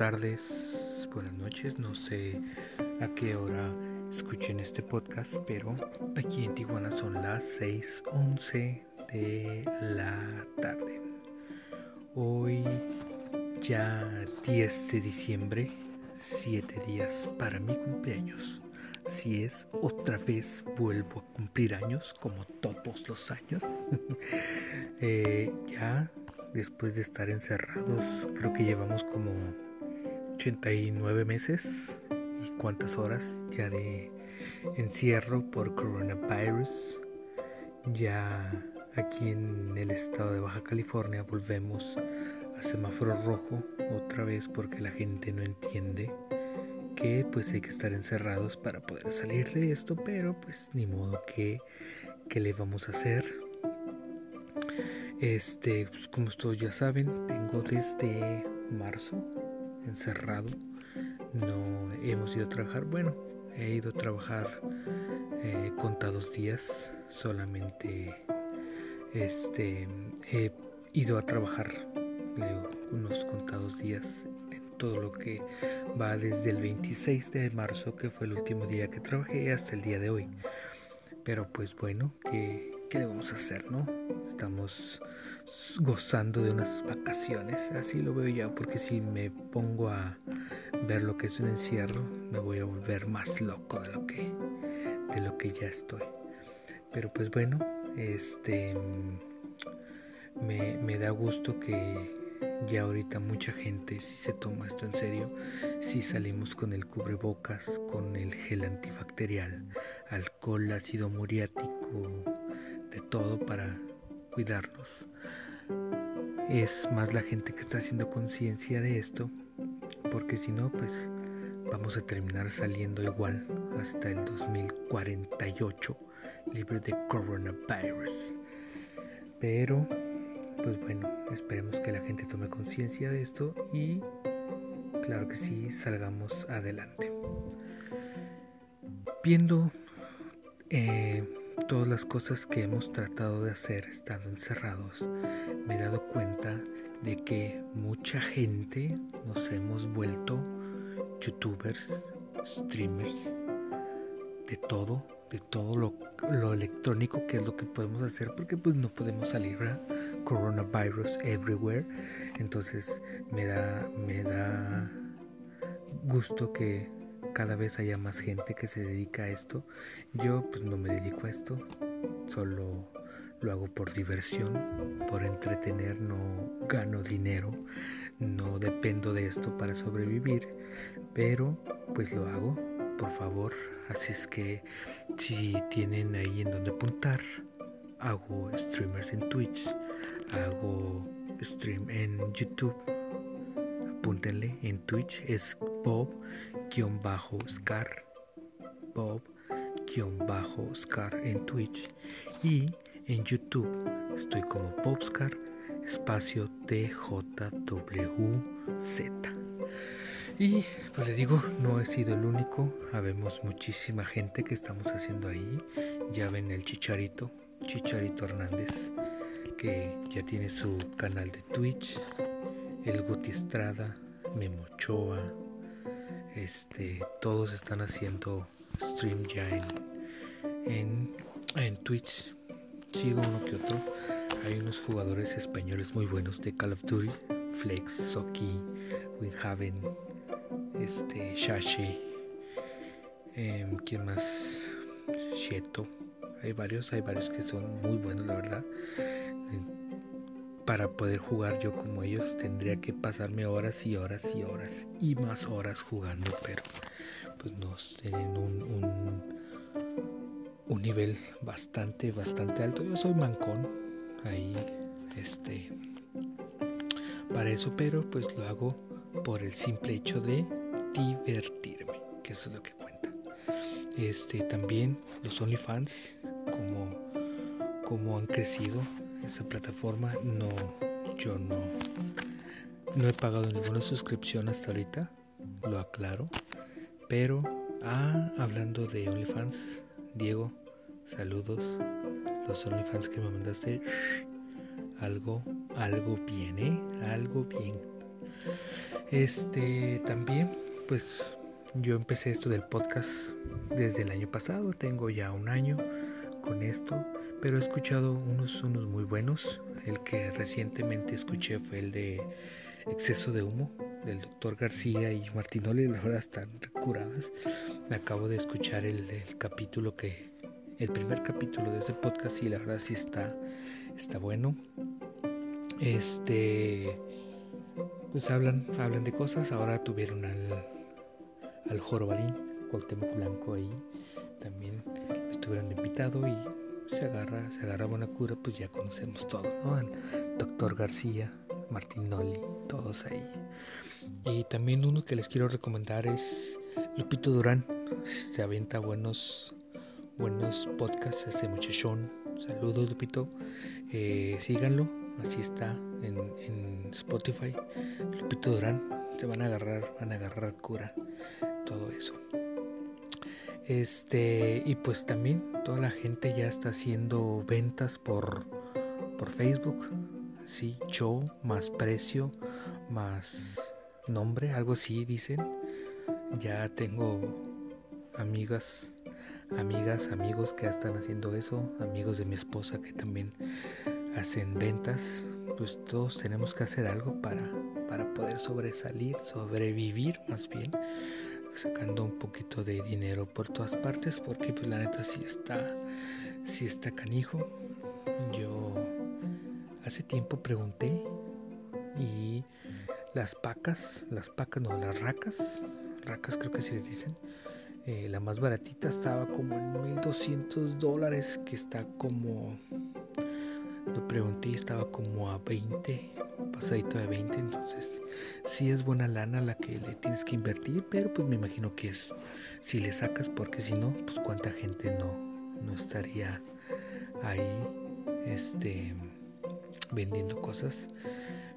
tardes, buenas noches. No sé a qué hora escuchen este podcast, pero aquí en Tijuana son las 6:11 de la tarde. Hoy ya 10 de diciembre, 7 días para mi cumpleaños. Así es, otra vez vuelvo a cumplir años, como todos los años. Eh, ya después de estar encerrados, creo que llevamos como 89 meses y cuántas horas ya de encierro por coronavirus. Ya aquí en el estado de Baja California volvemos a semáforo rojo otra vez porque la gente no entiende que pues hay que estar encerrados para poder salir de esto, pero pues ni modo que, que le vamos a hacer. Este, pues, como todos ya saben, tengo desde marzo encerrado. No hemos ido a trabajar. Bueno, he ido a trabajar eh, contados días. Solamente este, he ido a trabajar unos contados días en todo lo que va desde el 26 de marzo, que fue el último día que trabajé, hasta el día de hoy. Pero pues bueno, ¿qué, qué debemos hacer, no? Estamos gozando de unas vacaciones, así lo veo ya, porque si me pongo a ver lo que es un encierro, me voy a volver más loco de lo que de lo que ya estoy. Pero pues bueno, este me, me da gusto que ya ahorita mucha gente si se toma esto en serio, si salimos con el cubrebocas, con el gel antibacterial, alcohol, ácido muriático, de todo para cuidarnos. Es más la gente que está haciendo conciencia de esto, porque si no, pues vamos a terminar saliendo igual hasta el 2048 libre de coronavirus. Pero, pues bueno, esperemos que la gente tome conciencia de esto y, claro que sí, salgamos adelante. Viendo eh, todas las cosas que hemos tratado de hacer estando encerrados, me he dado cuenta de que mucha gente nos hemos vuelto youtubers, streamers, de todo, de todo lo, electrónico que es lo que podemos hacer porque pues no podemos salir coronavirus everywhere. Entonces me da me da gusto que cada vez haya más gente que se dedica a esto. Yo pues no me dedico a esto, solo lo hago por diversión, por entretener, no gano dinero, no dependo de esto para sobrevivir, pero pues lo hago, por favor. Así es que si tienen ahí en donde apuntar, hago streamers en Twitch, hago stream en YouTube apúntenle en Twitch es Bob-Scar Bob-Scar en Twitch. Y en YouTube estoy como Bobscar espacio TJWZ y pues le digo no he sido el único. Habemos muchísima gente que estamos haciendo ahí. Ya ven el chicharito chicharito Hernández que ya tiene su canal de Twitch. El Guti Estrada, Memochoa, este, todos están haciendo stream ya en, en, Twitch. Sigo uno que otro. Hay unos jugadores españoles muy buenos de Call of Duty, Flex, Soki, Winhaven, este, Shashi, eh, ¿quién más? Sheto. Hay varios, hay varios que son muy buenos, la verdad para poder jugar yo como ellos tendría que pasarme horas y horas y horas y más horas jugando, pero pues nos tienen un, un, nivel bastante, bastante alto. Yo soy mancón ahí, este, para eso, pero pues lo hago por el simple hecho de divertirme, que eso es lo que cuenta. Este, también los OnlyFans, como, como han crecido esa plataforma. No, yo no, no he pagado ninguna suscripción hasta ahorita, lo aclaro. Pero, ah, hablando de OnlyFans, Diego, saludos. Los OnlyFans que me mandaste, algo, algo bien, ¿eh? Algo bien. Este también, pues yo empecé esto del podcast desde el año pasado, tengo ya un año con esto, pero he escuchado unos, unos muy buenos. El que recientemente escuché fue el de Exceso de Humo, del doctor García y Martinoli, la verdad están curadas. Acabo de escuchar el, capítulo que, el primer capítulo de ese podcast y la verdad sí está, está bueno. Este, pues hablan, hablan de cosas. Ahora tuvieron al, al Jorobalín, Cuauhtémoc Blanco ahí, también estuvieron invitado y se agarra, se agarra buena cura, pues ya conocemos todo, ¿no? Doctor García, Martinoli, todos ahí. Y también uno que les quiero recomendar es Lupito Durán. Se avienta buenos, buenos podcasts, ese muchachón. Saludos, Lupito. Eh, síganlo, así está en, en, Spotify. Lupito Durán, te van a agarrar, van a agarrar cura, todo eso. Este, y pues también toda la gente ya está haciendo ventas por, por Facebook. Sí, show más precio más nombre, algo así dicen. Ya tengo amigas, amigas, amigos que están haciendo eso, amigos de mi esposa que también hacen ventas. Pues todos tenemos que hacer algo para, para poder sobresalir, sobrevivir más bien, sacando un poquito de dinero por todas partes, porque pues la neta sí está, sí está canijo. Yo hace tiempo pregunté y las pacas, las pacas, no, las racas, racas creo que sí les dicen. Eh, la más baratita estaba como en 1200 dólares, que está como, lo pregunté, estaba como a 20, pasadito de 20, entonces sí es buena lana la que le tienes que invertir, pero pues me imagino que es si le sacas, porque si no, pues cuánta gente no, no estaría ahí, este, vendiendo cosas.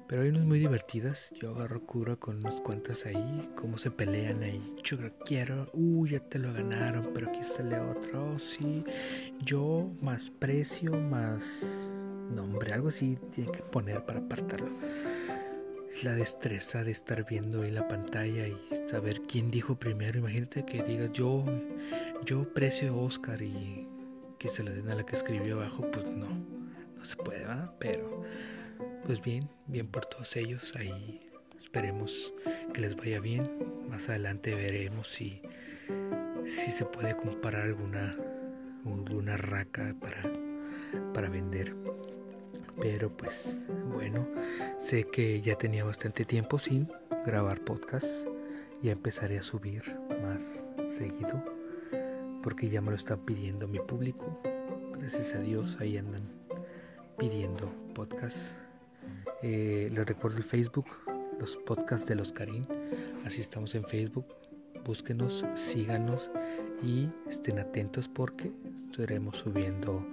Pero hay unas muy divertidas. Yo agarro cura con unas cuantas ahí. Cómo se pelean ahí. Yo quiero. Uy, ya te lo ganaron. Pero aquí sale otro. Oh, sí. Yo más precio, más nombre. Algo así tiene que poner para apartarlo. Es la destreza de estar viendo ahí la pantalla y saber quién dijo primero. Imagínate que digas yo, yo precio Oscar y que se le den a la que escribió abajo. Pues no, no se puede, ¿verdad? Pero pues bien, bien por todos ellos. Ahí esperemos que les vaya bien. Más adelante veremos si, si se puede comparar alguna, alguna raca para, para vender. Pero pues bueno, sé que ya tenía bastante tiempo sin grabar podcast. Ya empezaré a subir más seguido porque ya me lo están pidiendo mi público. Gracias a Dios ahí andan pidiendo podcast eh, les recuerdo el Facebook, los podcasts de los Karim. Así estamos en Facebook. Búsquenos, síganos y estén atentos porque estaremos subiendo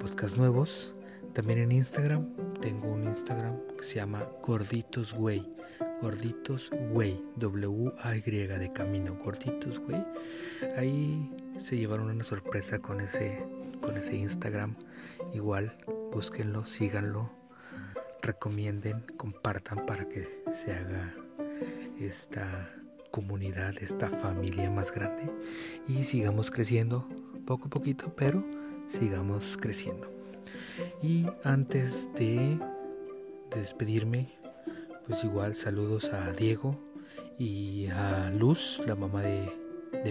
podcasts nuevos. También en Instagram, tengo un Instagram que se llama Gorditos Way. Gorditos Way, W-A-Y de camino, Gorditos Way. Ahí se llevaron una sorpresa con ese, con ese Instagram. Igual, búsquenlo, síganlo recomienden, compartan para que se haga esta comunidad, esta familia más grande y sigamos creciendo poco a poquito, pero sigamos creciendo. Y antes de, despedirme, pues igual saludos a Diego y a Luz, la mamá de,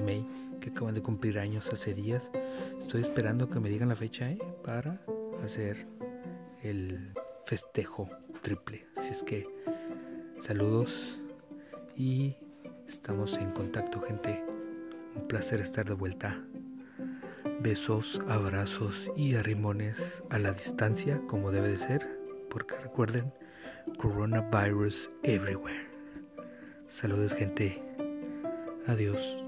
May, que acaban de cumplir años hace días. Estoy esperando que me digan la fecha ¿eh? para hacer el festejo triple. Así es que saludos y estamos en contacto gente. Un placer estar de vuelta. Besos, abrazos y arrimones a la distancia como debe de ser, porque recuerden, coronavirus everywhere. Saludos gente. Adiós.